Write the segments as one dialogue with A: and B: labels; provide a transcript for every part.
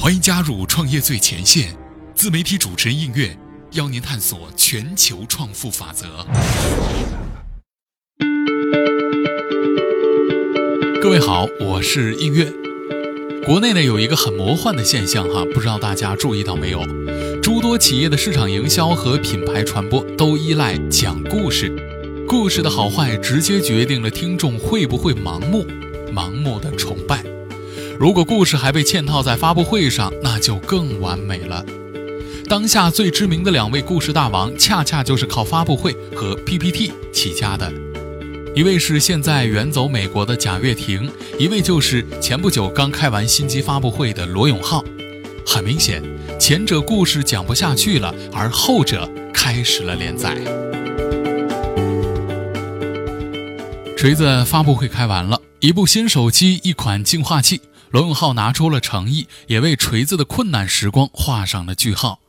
A: 欢迎加入创业最前线，自媒体主持人应月邀您探索全球创富法则。各位好，我是应月。国内呢有一个很魔幻的现象哈，不知道大家注意到没有？诸多企业的市场营销和品牌传播都依赖讲故事，故事的好坏直接决定了听众会不会盲目、盲目的崇拜。如果故事还被嵌套在发布会上，那就更完美了。当下最知名的两位故事大王，恰恰就是靠发布会和 PPT 起家的。一位是现在远走美国的贾跃亭，一位就是前不久刚开完新机发布会的罗永浩。很明显，前者故事讲不下去了，而后者开始了连载。锤子发布会开完了，一部新手机，一款净化器。罗永浩拿出了诚意，也为锤子的困难时光画上了句号。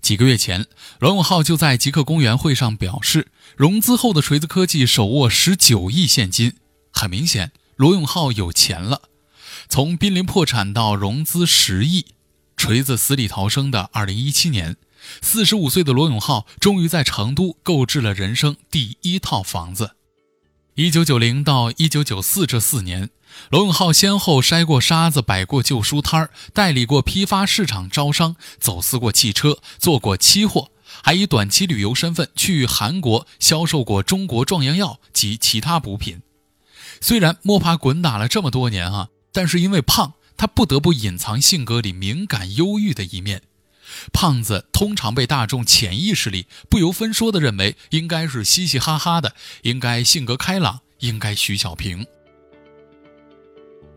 A: 几个月前，罗永浩就在极客公园会上表示，融资后的锤子科技手握十九亿现金。很明显，罗永浩有钱了。从濒临破产到融资十亿，锤子死里逃生的二零一七年，四十五岁的罗永浩终于在成都购置了人生第一套房子。一九九零到一九九四这四年。罗永浩先后筛过沙子，摆过旧书摊儿，代理过批发市场招商，走私过汽车，做过期货，还以短期旅游身份去韩国销售过中国壮阳药及其他补品。虽然摸爬滚打了这么多年啊，但是因为胖，他不得不隐藏性格里敏感忧郁的一面。胖子通常被大众潜意识里不由分说地认为应该是嘻嘻哈哈的，应该性格开朗，应该徐小平。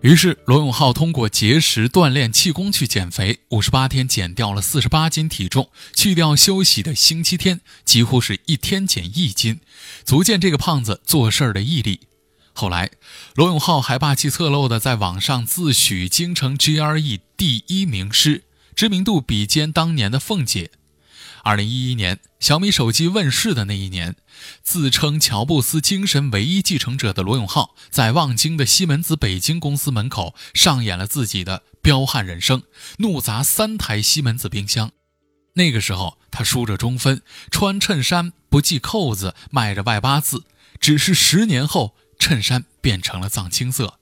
A: 于是，罗永浩通过节食、锻炼、气功去减肥，五十八天减掉了四十八斤体重，去掉休息的星期天，几乎是一天减一斤，足见这个胖子做事儿的毅力。后来，罗永浩还霸气侧漏的在网上自诩京城 GRE 第一名师，知名度比肩当年的凤姐。二零一一年，小米手机问世的那一年，自称乔布斯精神唯一继承者的罗永浩，在望京的西门子北京公司门口上演了自己的彪悍人生，怒砸三台西门子冰箱。那个时候，他梳着中分，穿衬衫不系扣子，迈着外八字。只是十年后，衬衫变成了藏青色。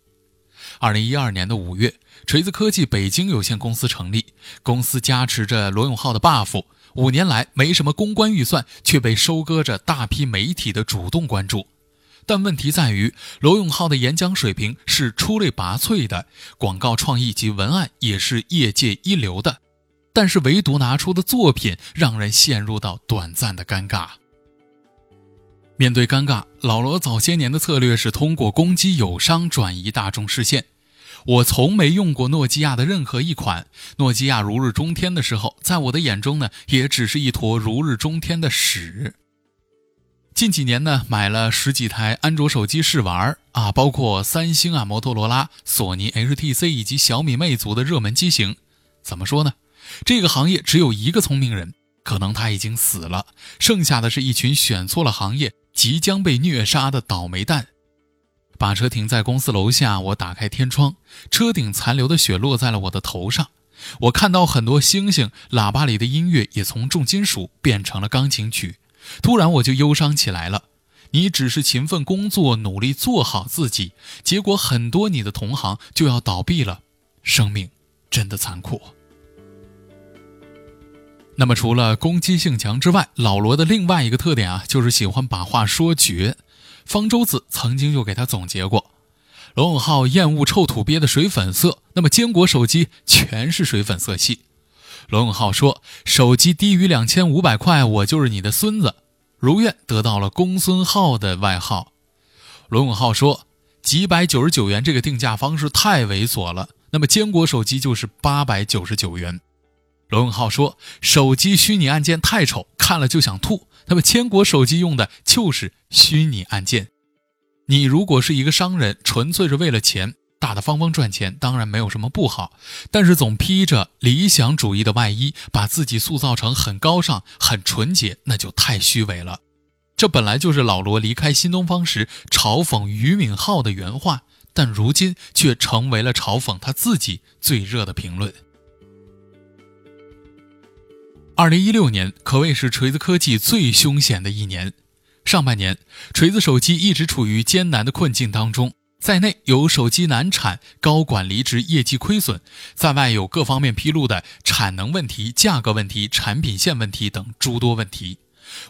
A: 二零一二年的五月，锤子科技北京有限公司成立，公司加持着罗永浩的 buff。五年来没什么公关预算，却被收割着大批媒体的主动关注。但问题在于，罗永浩的演讲水平是出类拔萃的，广告创意及文案也是业界一流的，但是唯独拿出的作品让人陷入到短暂的尴尬。面对尴尬，老罗早些年的策略是通过攻击友商转移大众视线。我从没用过诺基亚的任何一款。诺基亚如日中天的时候，在我的眼中呢，也只是一坨如日中天的屎。近几年呢，买了十几台安卓手机试玩啊，包括三星啊、摩托罗拉、索尼、HTC 以及小米、魅族的热门机型。怎么说呢？这个行业只有一个聪明人，可能他已经死了，剩下的是一群选错了行业、即将被虐杀的倒霉蛋。把车停在公司楼下，我打开天窗，车顶残留的雪落在了我的头上。我看到很多星星，喇叭里的音乐也从重金属变成了钢琴曲。突然我就忧伤起来了。你只是勤奋工作，努力做好自己，结果很多你的同行就要倒闭了。生命真的残酷。那么除了攻击性强之外，老罗的另外一个特点啊，就是喜欢把话说绝。方舟子曾经就给他总结过：罗永浩厌恶臭土鳖的水粉色，那么坚果手机全是水粉色系。罗永浩说：“手机低于两千五百块，我就是你的孙子。”如愿得到了公孙浩的外号。罗永浩说：“几百九十九元这个定价方式太猥琐了，那么坚果手机就是八百九十九元。”罗永浩说：“手机虚拟按键太丑，看了就想吐。”他们千果手机用的就是虚拟按键。你如果是一个商人，纯粹是为了钱，大大方方赚钱，当然没有什么不好。但是总披着理想主义的外衣，把自己塑造成很高尚、很纯洁，那就太虚伪了。这本来就是老罗离开新东方时嘲讽俞敏浩的原话，但如今却成为了嘲讽他自己最热的评论。二零一六年可谓是锤子科技最凶险的一年。上半年，锤子手机一直处于艰难的困境当中，在内有手机难产、高管离职、业绩亏损，在外有各方面披露的产能问题、价格问题、产品线问题等诸多问题。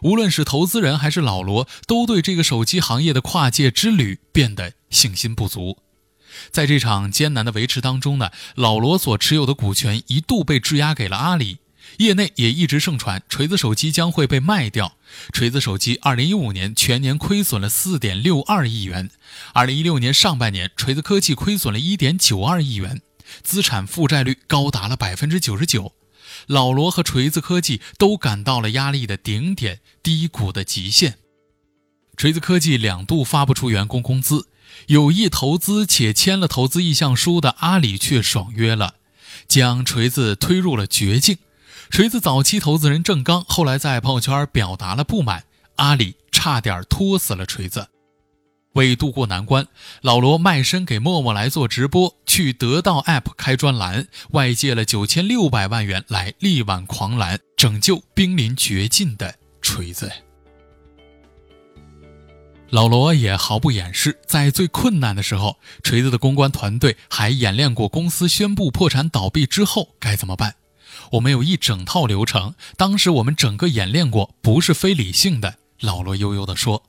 A: 无论是投资人还是老罗，都对这个手机行业的跨界之旅变得信心不足。在这场艰难的维持当中呢，老罗所持有的股权一度被质押给了阿里。业内也一直盛传锤子手机将会被卖掉。锤子手机2015年全年亏损了4.62亿元，2016年上半年锤子科技亏损了1.92亿元，资产负债率高达了99%。老罗和锤子科技都感到了压力的顶点，低谷的极限。锤子科技两度发不出员工工资，有意投资且签了投资意向书的阿里却爽约了，将锤子推入了绝境。锤子早期投资人郑刚后来在朋友圈表达了不满，阿里差点拖死了锤子。为渡过难关，老罗卖身给陌陌来做直播，去得到 App 开专栏，外借了九千六百万元来力挽狂澜，拯救濒临绝境的锤子。老罗也毫不掩饰，在最困难的时候，锤子的公关团队还演练过公司宣布破产倒闭之后该怎么办。我们有一整套流程，当时我们整个演练过，不是非理性的。老罗悠悠地说。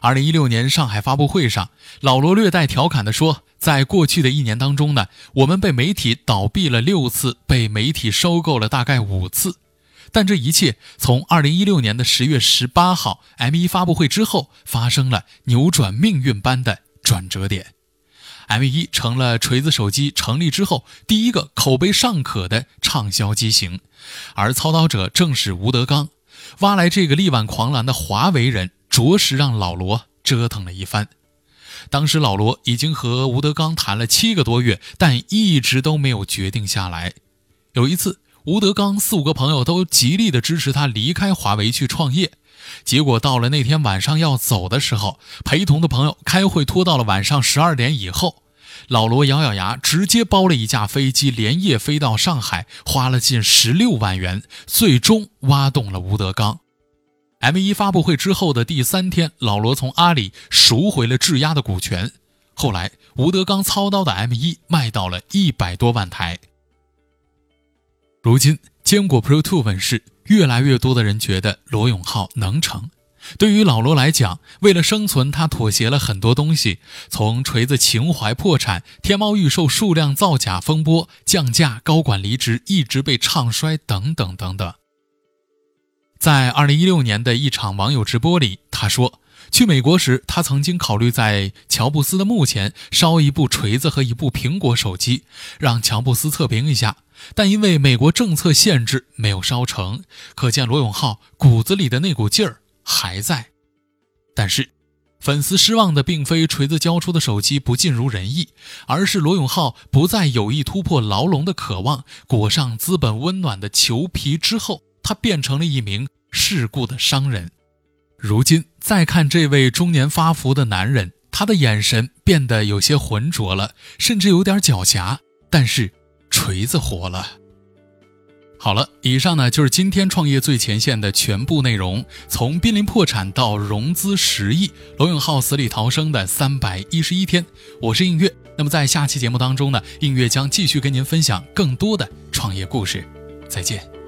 A: 二零一六年上海发布会上，老罗略带调侃地说：“在过去的一年当中呢，我们被媒体倒闭了六次，被媒体收购了大概五次。但这一切从二零一六年的十月十八号 M 一发布会之后，发生了扭转命运般的转折点。M 一成了锤子手机成立之后第一个口碑尚可的畅销机型，而操刀者正是吴德刚，挖来这个力挽狂澜的华为人。”着实让老罗折腾了一番。当时老罗已经和吴德刚谈了七个多月，但一直都没有决定下来。有一次，吴德刚四五个朋友都极力的支持他离开华为去创业，结果到了那天晚上要走的时候，陪同的朋友开会拖到了晚上十二点以后，老罗咬咬牙，直接包了一架飞机，连夜飞到上海，花了近十六万元，最终挖动了吴德刚。M 一发布会之后的第三天，老罗从阿里赎回了质押的股权。后来，吴德刚操刀的 M 一卖到了一百多万台。如今，坚果 Pro Two 问世，越来越多的人觉得罗永浩能成。对于老罗来讲，为了生存，他妥协了很多东西，从锤子情怀破产、天猫预售数量造假风波、降价、高管离职、一直被唱衰等等等等。在二零一六年的一场网友直播里，他说，去美国时，他曾经考虑在乔布斯的墓前烧一部锤子和一部苹果手机，让乔布斯测评一下，但因为美国政策限制，没有烧成。可见罗永浩骨子里的那股劲儿还在。但是，粉丝失望的并非锤子交出的手机不尽如人意，而是罗永浩不再有意突破牢笼的渴望，裹上资本温暖的裘皮之后。他变成了一名世故的商人。如今再看这位中年发福的男人，他的眼神变得有些浑浊了，甚至有点狡黠。但是锤子活了。好了，以上呢就是今天创业最前线的全部内容。从濒临破产到融资十亿，罗永浩死里逃生的三百一十一天。我是映月。那么在下期节目当中呢，映月将继续跟您分享更多的创业故事。再见。